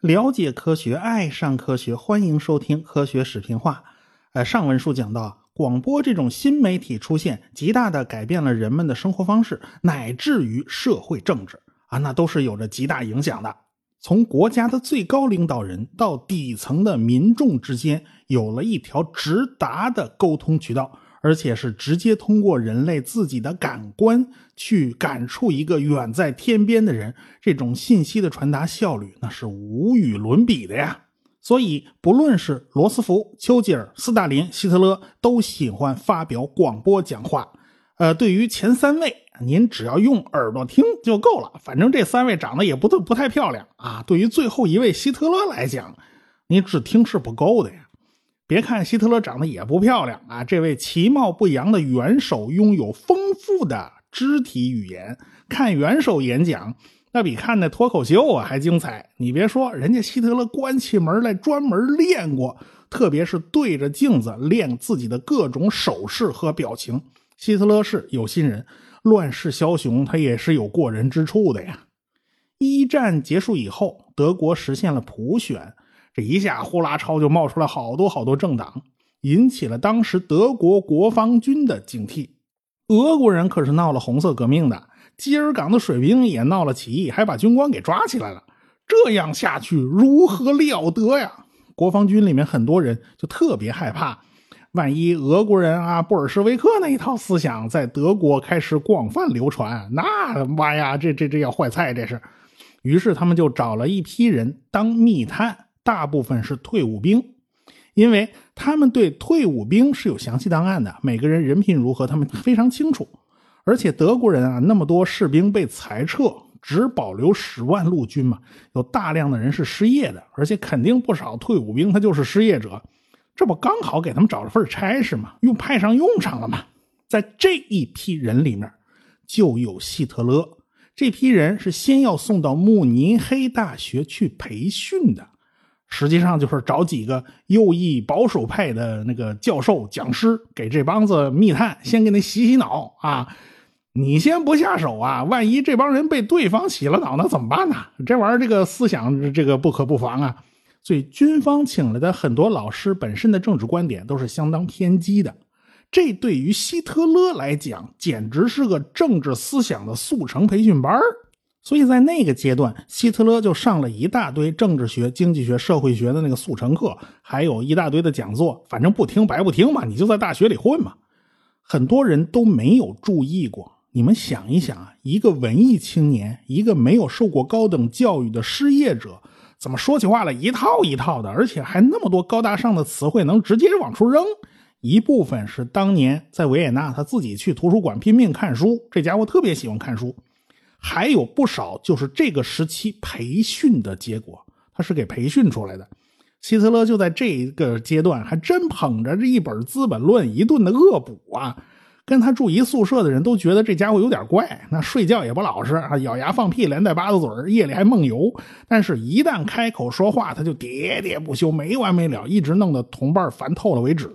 了解科学，爱上科学，欢迎收听《科学视频化》。呃，上文书讲到，广播这种新媒体出现，极大的改变了人们的生活方式，乃至于社会政治啊，那都是有着极大影响的。从国家的最高领导人到底层的民众之间，有了一条直达的沟通渠道。而且是直接通过人类自己的感官去感触一个远在天边的人，这种信息的传达效率那是无与伦比的呀。所以，不论是罗斯福、丘吉尔、斯大林、希特勒，都喜欢发表广播讲话。呃，对于前三位，您只要用耳朵听就够了，反正这三位长得也不不太漂亮啊。对于最后一位希特勒来讲，你只听是不够的呀。别看希特勒长得也不漂亮啊，这位其貌不扬的元首拥有丰富的肢体语言。看元首演讲，那比看那脱口秀啊还精彩。你别说，人家希特勒关起门来专门练过，特别是对着镜子练自己的各种手势和表情。希特勒是有心人，乱世枭雄，他也是有过人之处的呀。一战结束以后，德国实现了普选。这一下呼啦超就冒出来好多好多政党，引起了当时德国国防军的警惕。俄国人可是闹了红色革命的，基尔港的水兵也闹了起义，还把军官给抓起来了。这样下去如何了得呀？国防军里面很多人就特别害怕，万一俄国人啊布尔什维克那一套思想在德国开始广泛流传，那妈呀，这这这要坏菜，这是。于是他们就找了一批人当密探。大部分是退伍兵，因为他们对退伍兵是有详细档案的，每个人人品如何，他们非常清楚。而且德国人啊，那么多士兵被裁撤，只保留十万陆军嘛，有大量的人是失业的，而且肯定不少退伍兵他就是失业者，这不刚好给他们找了份差事嘛？用派上用场了嘛？在这一批人里面，就有希特勒。这批人是先要送到慕尼黑大学去培训的。实际上就是找几个右翼保守派的那个教授讲师，给这帮子密探先给你洗洗脑啊！你先不下手啊，万一这帮人被对方洗了脑，那怎么办呢？这玩意儿这个思想这个不可不防啊！所以军方请来的很多老师本身的政治观点都是相当偏激的，这对于希特勒来讲简直是个政治思想的速成培训班儿。所以在那个阶段，希特勒就上了一大堆政治学、经济学、社会学的那个速成课，还有一大堆的讲座。反正不听白不听嘛，你就在大学里混嘛。很多人都没有注意过。你们想一想啊，一个文艺青年，一个没有受过高等教育的失业者，怎么说起话来一套一套的，而且还那么多高大上的词汇能直接往出扔？一部分是当年在维也纳他自己去图书馆拼命看书，这家伙特别喜欢看书。还有不少就是这个时期培训的结果，他是给培训出来的。希特勒就在这个阶段还真捧着这一本《资本论》一顿的恶补啊！跟他住一宿舍的人都觉得这家伙有点怪，那睡觉也不老实啊，咬牙放屁，连带八子嘴夜里还梦游。但是，一旦开口说话，他就喋喋不休，没完没了，一直弄得同伴烦透了为止。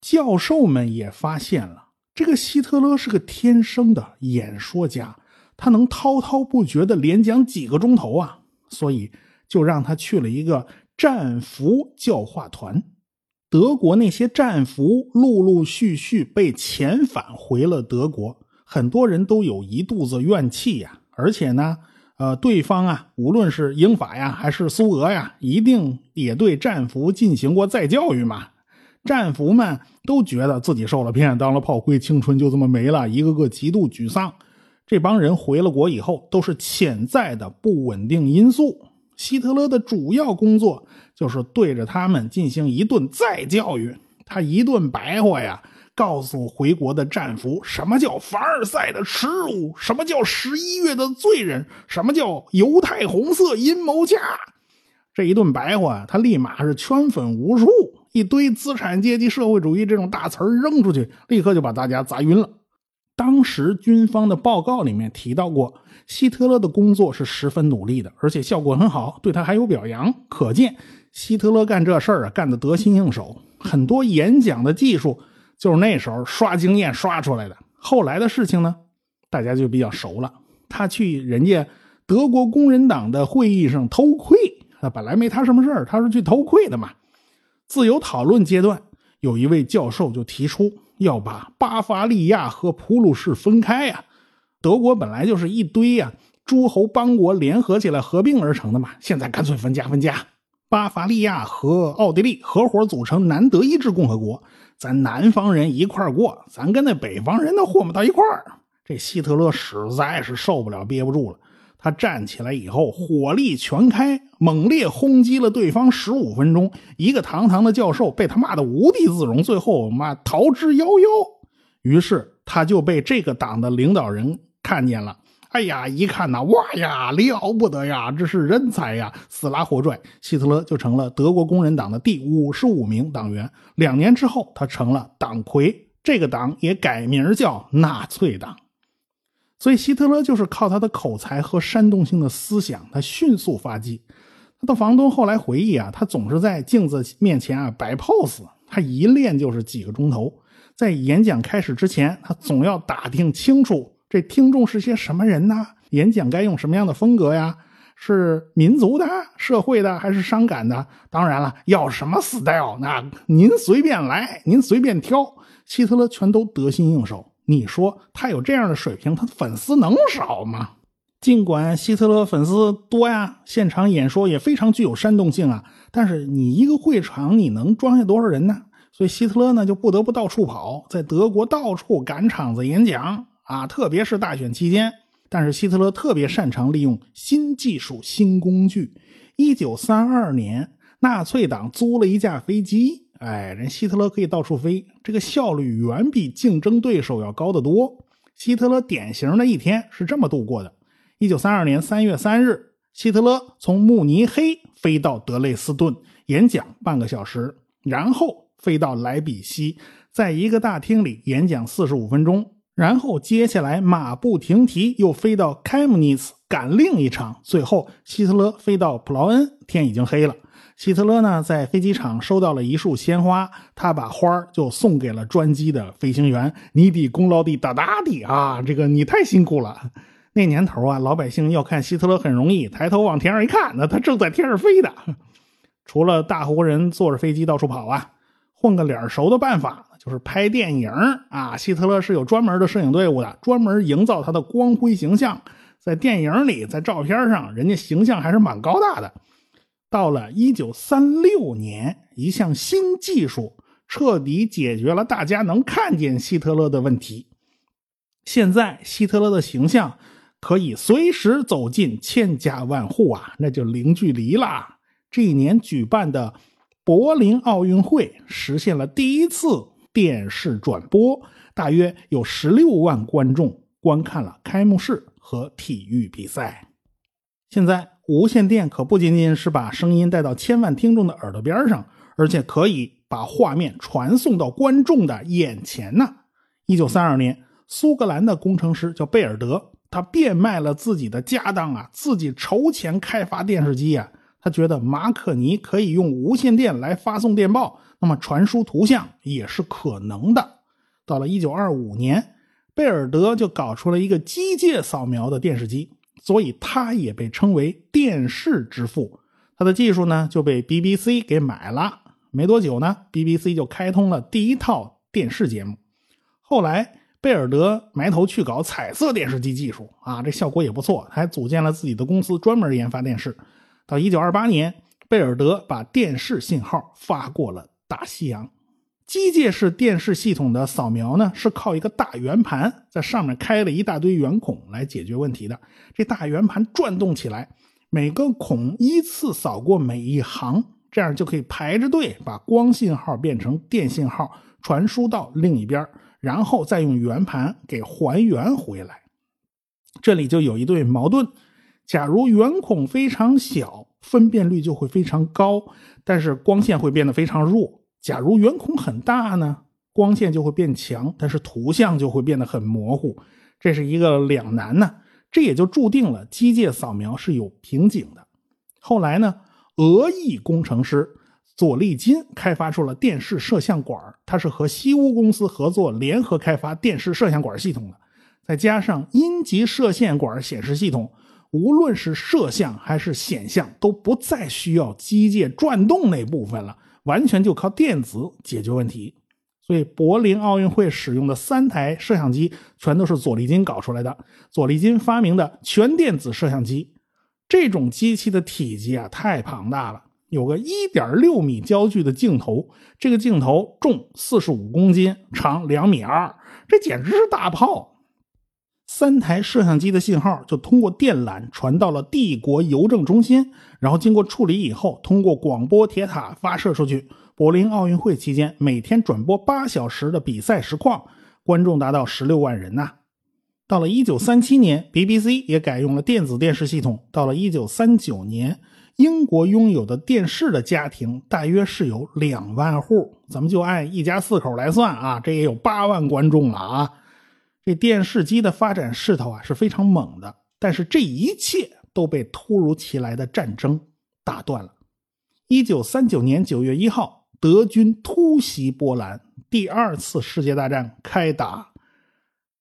教授们也发现了，这个希特勒是个天生的演说家。他能滔滔不绝的连讲几个钟头啊，所以就让他去了一个战俘教化团。德国那些战俘陆陆续续被遣返回了德国，很多人都有一肚子怨气呀。而且呢，呃，对方啊，无论是英法呀，还是苏俄呀，一定也对战俘进行过再教育嘛。战俘们都觉得自己受了骗，当了炮灰，青春就这么没了，一个个极度沮丧。这帮人回了国以后，都是潜在的不稳定因素。希特勒的主要工作就是对着他们进行一顿再教育。他一顿白话呀，告诉回国的战俘什么叫凡尔赛的耻辱，什么叫十一月的罪人，什么叫犹太红色阴谋家。这一顿白话，他立马是圈粉无数，一堆资产阶级社会主义这种大词扔出去，立刻就把大家砸晕了。当时军方的报告里面提到过，希特勒的工作是十分努力的，而且效果很好，对他还有表扬。可见希特勒干这事儿啊，干得得心应手。很多演讲的技术就是那时候刷经验刷出来的。后来的事情呢，大家就比较熟了。他去人家德国工人党的会议上偷窥，啊，本来没他什么事儿，他是去偷窥的嘛。自由讨论阶段，有一位教授就提出要把巴伐利亚和普鲁士分开呀。德国本来就是一堆呀诸侯邦国联合起来合并而成的嘛，现在干脆分家分家。巴伐利亚和奥地利合伙组成南德意志共和国，咱南方人一块过，咱跟那北方人都混不到一块儿。这希特勒实在是受不了，憋不住了。他站起来以后，火力全开，猛烈轰击了对方十五分钟。一个堂堂的教授被他骂得无地自容，最后妈逃之夭夭。于是他就被这个党的领导人看见了。哎呀，一看呐，哇呀，了不得呀，这是人才呀！死拉活拽，希特勒就成了德国工人党的第五十五名党员。两年之后，他成了党魁，这个党也改名叫纳粹党。所以，希特勒就是靠他的口才和煽动性的思想，他迅速发迹。他的房东后来回忆啊，他总是在镜子面前啊摆 pose，他一练就是几个钟头。在演讲开始之前，他总要打听清楚。这听众是些什么人呢？演讲该用什么样的风格呀？是民族的、社会的还是伤感的？当然了，要什么 style，那您随便来，您随便挑。希特勒全都得心应手。你说他有这样的水平，他的粉丝能少吗？尽管希特勒粉丝多呀，现场演说也非常具有煽动性啊，但是你一个会场你能装下多少人呢？所以希特勒呢就不得不到处跑，在德国到处赶场子演讲。啊，特别是大选期间，但是希特勒特别擅长利用新技术、新工具。一九三二年，纳粹党租了一架飞机，哎，人希特勒可以到处飞，这个效率远比竞争对手要高得多。希特勒典型的一天是这么度过的：一九三二年三月三日，希特勒从慕尼黑飞到德累斯顿演讲半个小时，然后飞到莱比锡，在一个大厅里演讲四十五分钟。然后接下来马不停蹄又飞到开姆尼茨赶另一场，最后希特勒飞到普劳恩，天已经黑了。希特勒呢在飞机场收到了一束鲜花，他把花就送给了专机的飞行员。你比功劳的大大的啊，这个你太辛苦了。那年头啊，老百姓要看希特勒很容易，抬头往天上一看，那他正在天上飞的。除了大活人坐着飞机到处跑啊，混个脸熟的办法。就是拍电影啊，希特勒是有专门的摄影队伍的，专门营造他的光辉形象。在电影里，在照片上，人家形象还是蛮高大的。到了一九三六年，一项新技术彻底解决了大家能看见希特勒的问题。现在，希特勒的形象可以随时走进千家万户啊，那就零距离啦。这一年举办的柏林奥运会实现了第一次。电视转播大约有十六万观众观看了开幕式和体育比赛。现在无线电可不仅仅是把声音带到千万听众的耳朵边上，而且可以把画面传送到观众的眼前呢。一九三二年，苏格兰的工程师叫贝尔德，他变卖了自己的家当啊，自己筹钱开发电视机啊。他觉得马可尼可以用无线电来发送电报。那么传输图像也是可能的。到了一九二五年，贝尔德就搞出了一个机械扫描的电视机，所以他也被称为电视之父。他的技术呢就被 BBC 给买了。没多久呢，BBC 就开通了第一套电视节目。后来，贝尔德埋头去搞彩色电视机技术啊，这效果也不错，还组建了自己的公司，专门研发电视。到一九二八年，贝尔德把电视信号发过了。大西洋，机械式电视系统的扫描呢，是靠一个大圆盘在上面开了一大堆圆孔来解决问题的。这大圆盘转动起来，每个孔依次扫过每一行，这样就可以排着队把光信号变成电信号，传输到另一边，然后再用圆盘给还原回来。这里就有一对矛盾：假如圆孔非常小，分辨率就会非常高，但是光线会变得非常弱。假如圆孔很大呢，光线就会变强，但是图像就会变得很模糊，这是一个两难呢。这也就注定了机械扫描是有瓶颈的。后来呢，俄裔工程师佐利金开发出了电视摄像管，他是和西屋公司合作联合开发电视摄像管系统的。再加上阴极射线管显示系统，无论是摄像还是显像，都不再需要机械转动那部分了，完全就靠电子解决问题。所以，柏林奥运会使用的三台摄像机，全都是左利金搞出来的。左利金发明的全电子摄像机，这种机器的体积啊太庞大了，有个1.6米焦距的镜头，这个镜头重45公斤，长两米2，这简直是大炮。三台摄像机的信号就通过电缆传到了帝国邮政中心，然后经过处理以后，通过广播铁塔发射出去。柏林奥运会期间，每天转播八小时的比赛实况，观众达到十六万人呐。到了一九三七年，BBC 也改用了电子电视系统。到了一九三九年，英国拥有的电视的家庭大约是有两万户，咱们就按一家四口来算啊，这也有八万观众了啊。这电视机的发展势头啊是非常猛的，但是这一切都被突如其来的战争打断了。一九三九年九月一号，德军突袭波兰，第二次世界大战开打。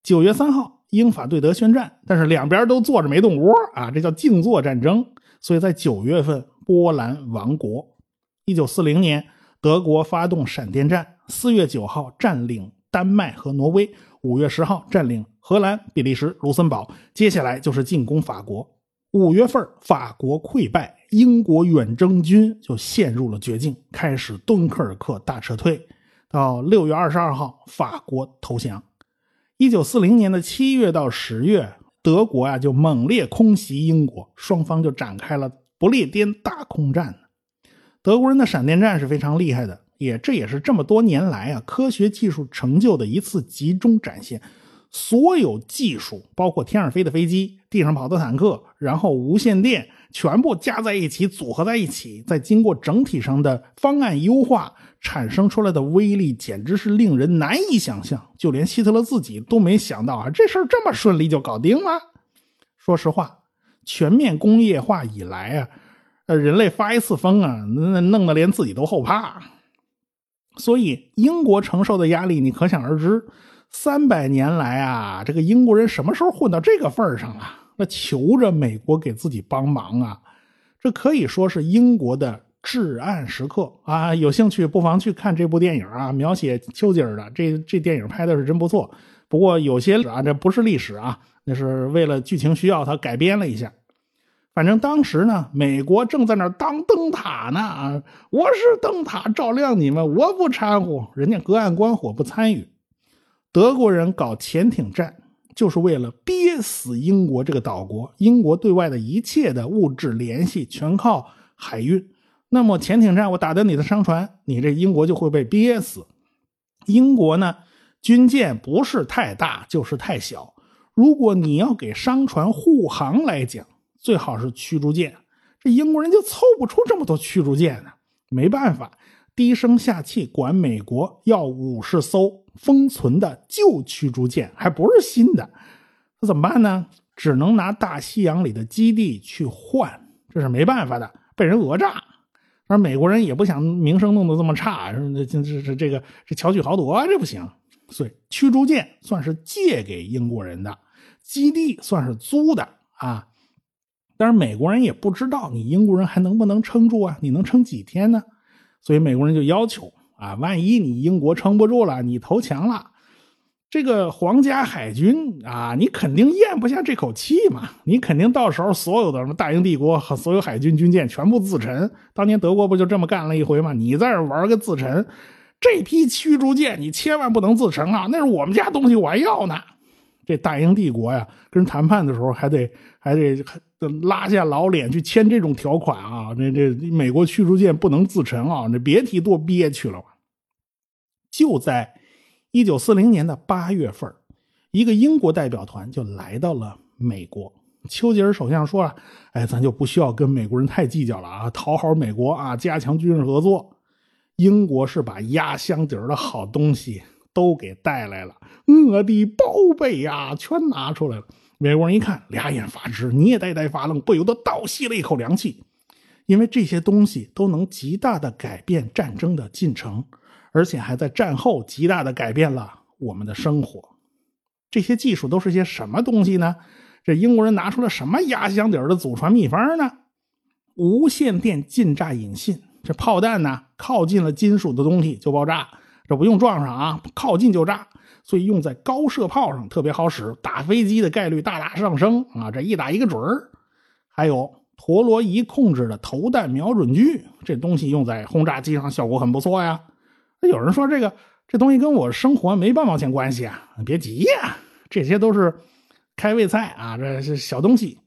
九月三号，英法对德宣战，但是两边都坐着没动窝啊，这叫静坐战争。所以在九月份，波兰亡国。一九四零年，德国发动闪电战，四月九号占领丹麦和挪威。五月十号占领荷兰、比利时、卢森堡，接下来就是进攻法国。五月份法国溃败，英国远征军就陷入了绝境，开始敦刻尔克大撤退。到六月二十二号，法国投降。一九四零年的七月到十月，德国啊就猛烈空袭英国，双方就展开了不列颠大空战。德国人的闪电战是非常厉害的。也这也是这么多年来啊科学技术成就的一次集中展现，所有技术包括天上飞的飞机、地上跑的坦克，然后无线电全部加在一起组合在一起，再经过整体上的方案优化，产生出来的威力简直是令人难以想象。就连希特勒自己都没想到啊，这事儿这么顺利就搞定了。说实话，全面工业化以来啊，呃，人类发一次疯啊，那弄得连自己都后怕。所以，英国承受的压力你可想而知。三百年来啊，这个英国人什么时候混到这个份儿上了？那求着美国给自己帮忙啊！这可以说是英国的至暗时刻啊！有兴趣不妨去看这部电影啊，描写丘吉尔的这这电影拍的是真不错。不过有些啊，这不是历史啊，那是为了剧情需要，他改编了一下。反正当时呢，美国正在那当灯塔呢！我是灯塔，照亮你们，我不掺和，人家隔岸观火不参与。德国人搞潜艇战，就是为了憋死英国这个岛国。英国对外的一切的物质联系全靠海运，那么潜艇战我打到你的商船，你这英国就会被憋死。英国呢，军舰不是太大就是太小，如果你要给商船护航来讲。最好是驱逐舰，这英国人就凑不出这么多驱逐舰呢。没办法，低声下气管美国要五十艘封存的旧驱逐舰，还不是新的，那怎么办呢？只能拿大西洋里的基地去换，这是没办法的，被人讹诈。而美国人也不想名声弄得这么差，这这这这个这巧取豪夺，这不行。所以驱逐舰算是借给英国人的，基地算是租的啊。但是美国人也不知道你英国人还能不能撑住啊？你能撑几天呢？所以美国人就要求啊，万一你英国撑不住了，你投降了，这个皇家海军啊，你肯定咽不下这口气嘛。你肯定到时候所有的什么大英帝国和所有海军军舰全部自沉。当年德国不就这么干了一回吗？你在这玩个自沉，这批驱逐舰你千万不能自沉啊！那是我们家东西，我还要呢。这大英帝国呀，跟人谈判的时候还得还得拉下老脸去签这种条款啊！这这美国驱逐舰不能自沉啊！那别提多憋屈了。就在一九四零年的八月份，一个英国代表团就来到了美国。丘吉尔首相说：“啊，哎，咱就不需要跟美国人太计较了啊，讨好美国啊，加强军事合作。”英国是把压箱底儿的好东西。都给带来了，我的宝贝呀，全拿出来了。美国人一看，俩眼发直，你也呆呆发愣，不由得倒吸了一口凉气，因为这些东西都能极大的改变战争的进程，而且还在战后极大的改变了我们的生活。这些技术都是些什么东西呢？这英国人拿出了什么压箱底儿的祖传秘方呢？无线电近炸引信，这炮弹呢靠近了金属的东西就爆炸，这不用撞上啊，靠近就炸，所以用在高射炮上特别好使，打飞机的概率大大上升啊！这一打一个准儿。还有陀螺仪控制的投弹瞄准具，这东西用在轰炸机上效果很不错呀。有人说这个这东西跟我生活没半毛钱关系啊，别急呀，这些都是开胃菜啊，这是小东西。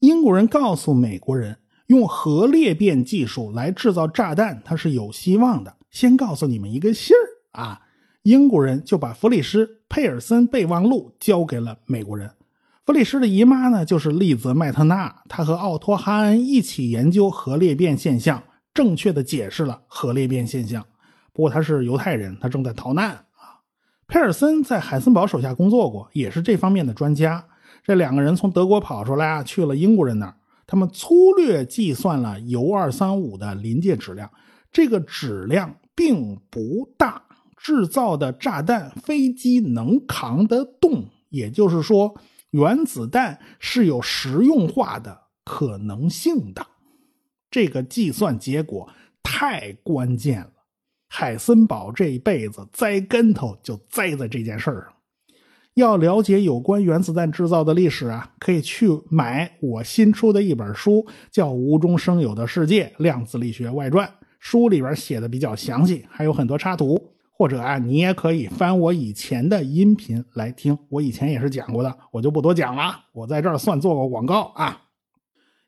英国人告诉美国人。用核裂变技术来制造炸弹，它是有希望的。先告诉你们一个信儿啊，英国人就把弗里斯·佩尔森备忘录交给了美国人。弗里斯的姨妈呢，就是利兹·麦特纳，他和奥托·哈恩一起研究核裂变现象，正确的解释了核裂变现象。不过他是犹太人，他正在逃难啊。佩尔森在海森堡手下工作过，也是这方面的专家。这两个人从德国跑出来啊，去了英国人那儿。他们粗略计算了铀二三五的临界质量，这个质量并不大，制造的炸弹飞机能扛得动。也就是说，原子弹是有实用化的可能性的。这个计算结果太关键了，海森堡这一辈子栽跟头就栽在这件事上。要了解有关原子弹制造的历史啊，可以去买我新出的一本书，叫《无中生有的世界：量子力学外传》。书里边写的比较详细，还有很多插图。或者啊，你也可以翻我以前的音频来听，我以前也是讲过的，我就不多讲了。我在这儿算做个广告啊。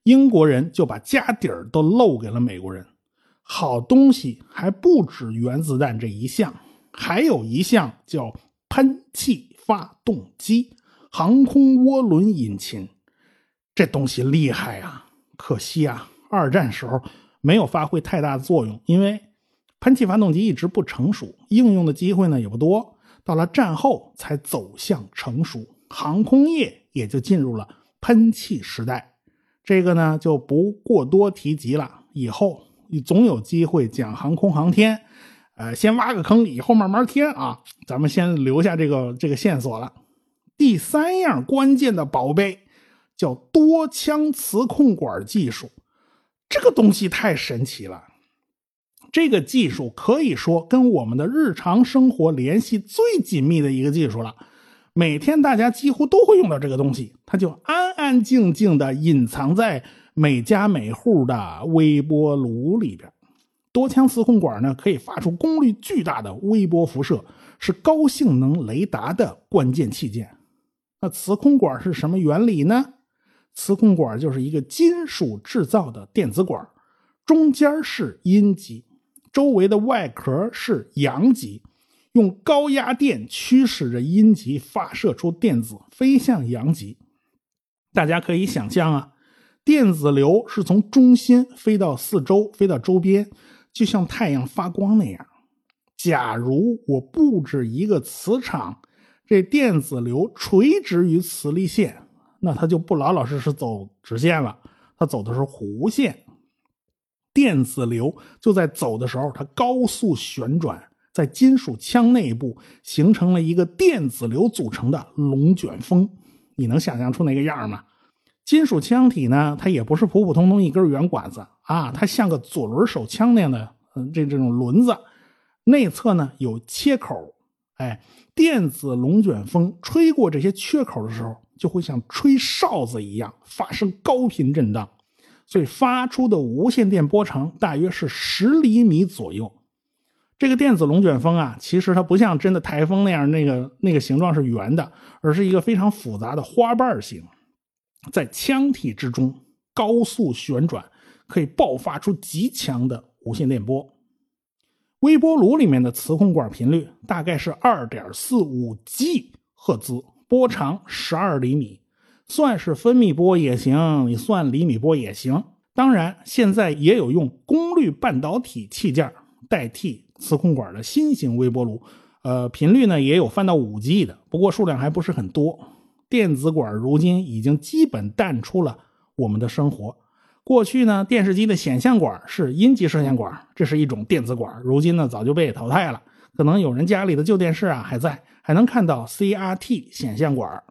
英国人就把家底儿都漏给了美国人。好东西还不止原子弹这一项，还有一项叫喷气。发动机、航空涡轮引擎，这东西厉害啊！可惜啊，二战时候没有发挥太大的作用，因为喷气发动机一直不成熟，应用的机会呢也不多。到了战后才走向成熟，航空业也就进入了喷气时代。这个呢就不过多提及了，以后你总有机会讲航空航天。呃，先挖个坑，以后慢慢填啊。咱们先留下这个这个线索了。第三样关键的宝贝叫多腔磁控管技术，这个东西太神奇了。这个技术可以说跟我们的日常生活联系最紧密的一个技术了。每天大家几乎都会用到这个东西，它就安安静静的隐藏在每家每户的微波炉里边。多腔磁控管呢，可以发出功率巨大的微波辐射，是高性能雷达的关键器件。那磁控管是什么原理呢？磁控管就是一个金属制造的电子管，中间是阴极，周围的外壳是阳极，用高压电驱使着阴极发射出电子飞向阳极。大家可以想象啊，电子流是从中心飞到四周，飞到周边。就像太阳发光那样，假如我布置一个磁场，这电子流垂直于磁力线，那它就不老老实实走直线了，它走的是弧线。电子流就在走的时候，它高速旋转，在金属腔内部形成了一个电子流组成的龙卷风。你能想象出那个样吗？金属腔体呢，它也不是普普通通一根圆管子啊，它像个左轮手枪那样的，嗯，这这种轮子，内侧呢有切口，哎，电子龙卷风吹过这些缺口的时候，就会像吹哨子一样发生高频震荡，所以发出的无线电波长大约是十厘米左右。这个电子龙卷风啊，其实它不像真的台风那样，那个那个形状是圆的，而是一个非常复杂的花瓣形。在腔体之中高速旋转，可以爆发出极强的无线电波。微波炉里面的磁控管频率大概是二点四五 G 赫兹，波长十二厘米，算是分米波也行，你算厘米波也行。当然，现在也有用功率半导体器件代替磁控管的新型微波炉，呃，频率呢也有翻到五 G 的，不过数量还不是很多。电子管如今已经基本淡出了我们的生活。过去呢，电视机的显像管是阴极射线管，这是一种电子管。如今呢，早就被淘汰了，可能有人家里的旧电视啊还在，还能看到 CRT 显像管。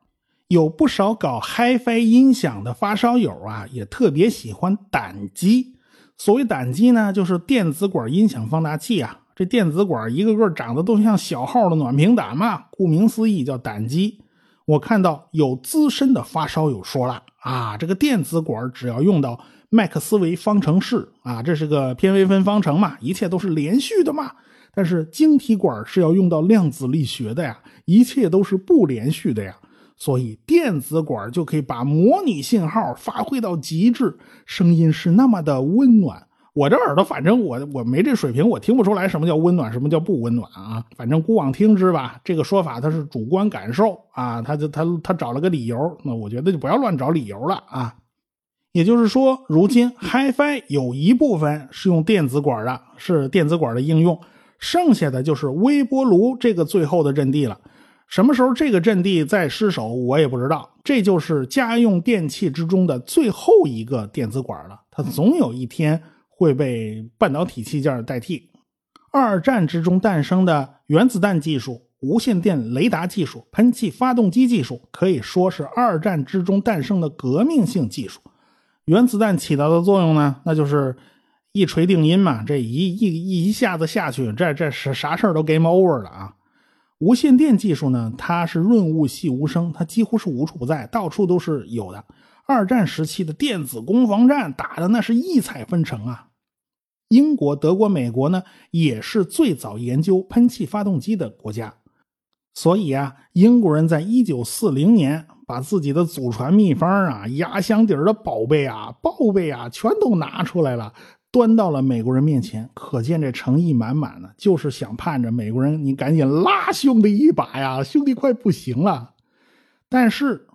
有不少搞 HiFi 音响的发烧友啊，也特别喜欢胆机。所谓胆机呢，就是电子管音响放大器啊。这电子管一个个长得都像小号的暖瓶胆嘛，顾名思义叫胆机。我看到有资深的发烧友说了啊，这个电子管只要用到麦克斯韦方程式啊，这是个偏微分方程嘛，一切都是连续的嘛。但是晶体管是要用到量子力学的呀，一切都是不连续的呀。所以电子管就可以把模拟信号发挥到极致，声音是那么的温暖。我这耳朵，反正我我没这水平，我听不出来什么叫温暖，什么叫不温暖啊。反正姑妄听之吧，这个说法它是主观感受啊，他就他他找了个理由，那我觉得就不要乱找理由了啊。也就是说，如今 HiFi 有一部分是用电子管的，是电子管的应用，剩下的就是微波炉这个最后的阵地了。什么时候这个阵地再失守，我也不知道。这就是家用电器之中的最后一个电子管了，它总有一天会被半导体器件代替。二战之中诞生的原子弹技术、无线电雷达技术、喷气发动机技术，可以说是二战之中诞生的革命性技术。原子弹起到的作用呢，那就是一锤定音嘛，这一一一下子下去，这这是啥事儿都 game over 了啊。无线电技术呢，它是润物细无声，它几乎是无处不在，到处都是有的。二战时期的电子攻防战打的那是异彩纷呈啊！英国、德国、美国呢，也是最早研究喷气发动机的国家，所以啊，英国人在一九四零年把自己的祖传秘方啊、压箱底的宝贝啊、宝贝啊，全都拿出来了。端到了美国人面前，可见这诚意满满的，就是想盼着美国人你赶紧拉兄弟一把呀，兄弟快不行了。但是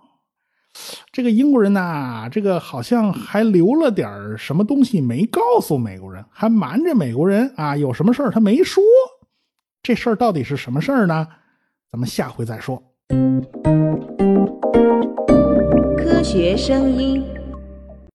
这个英国人呐，这个好像还留了点什么东西没告诉美国人，还瞒着美国人啊，有什么事儿他没说。这事儿到底是什么事儿呢？咱们下回再说。科学声音。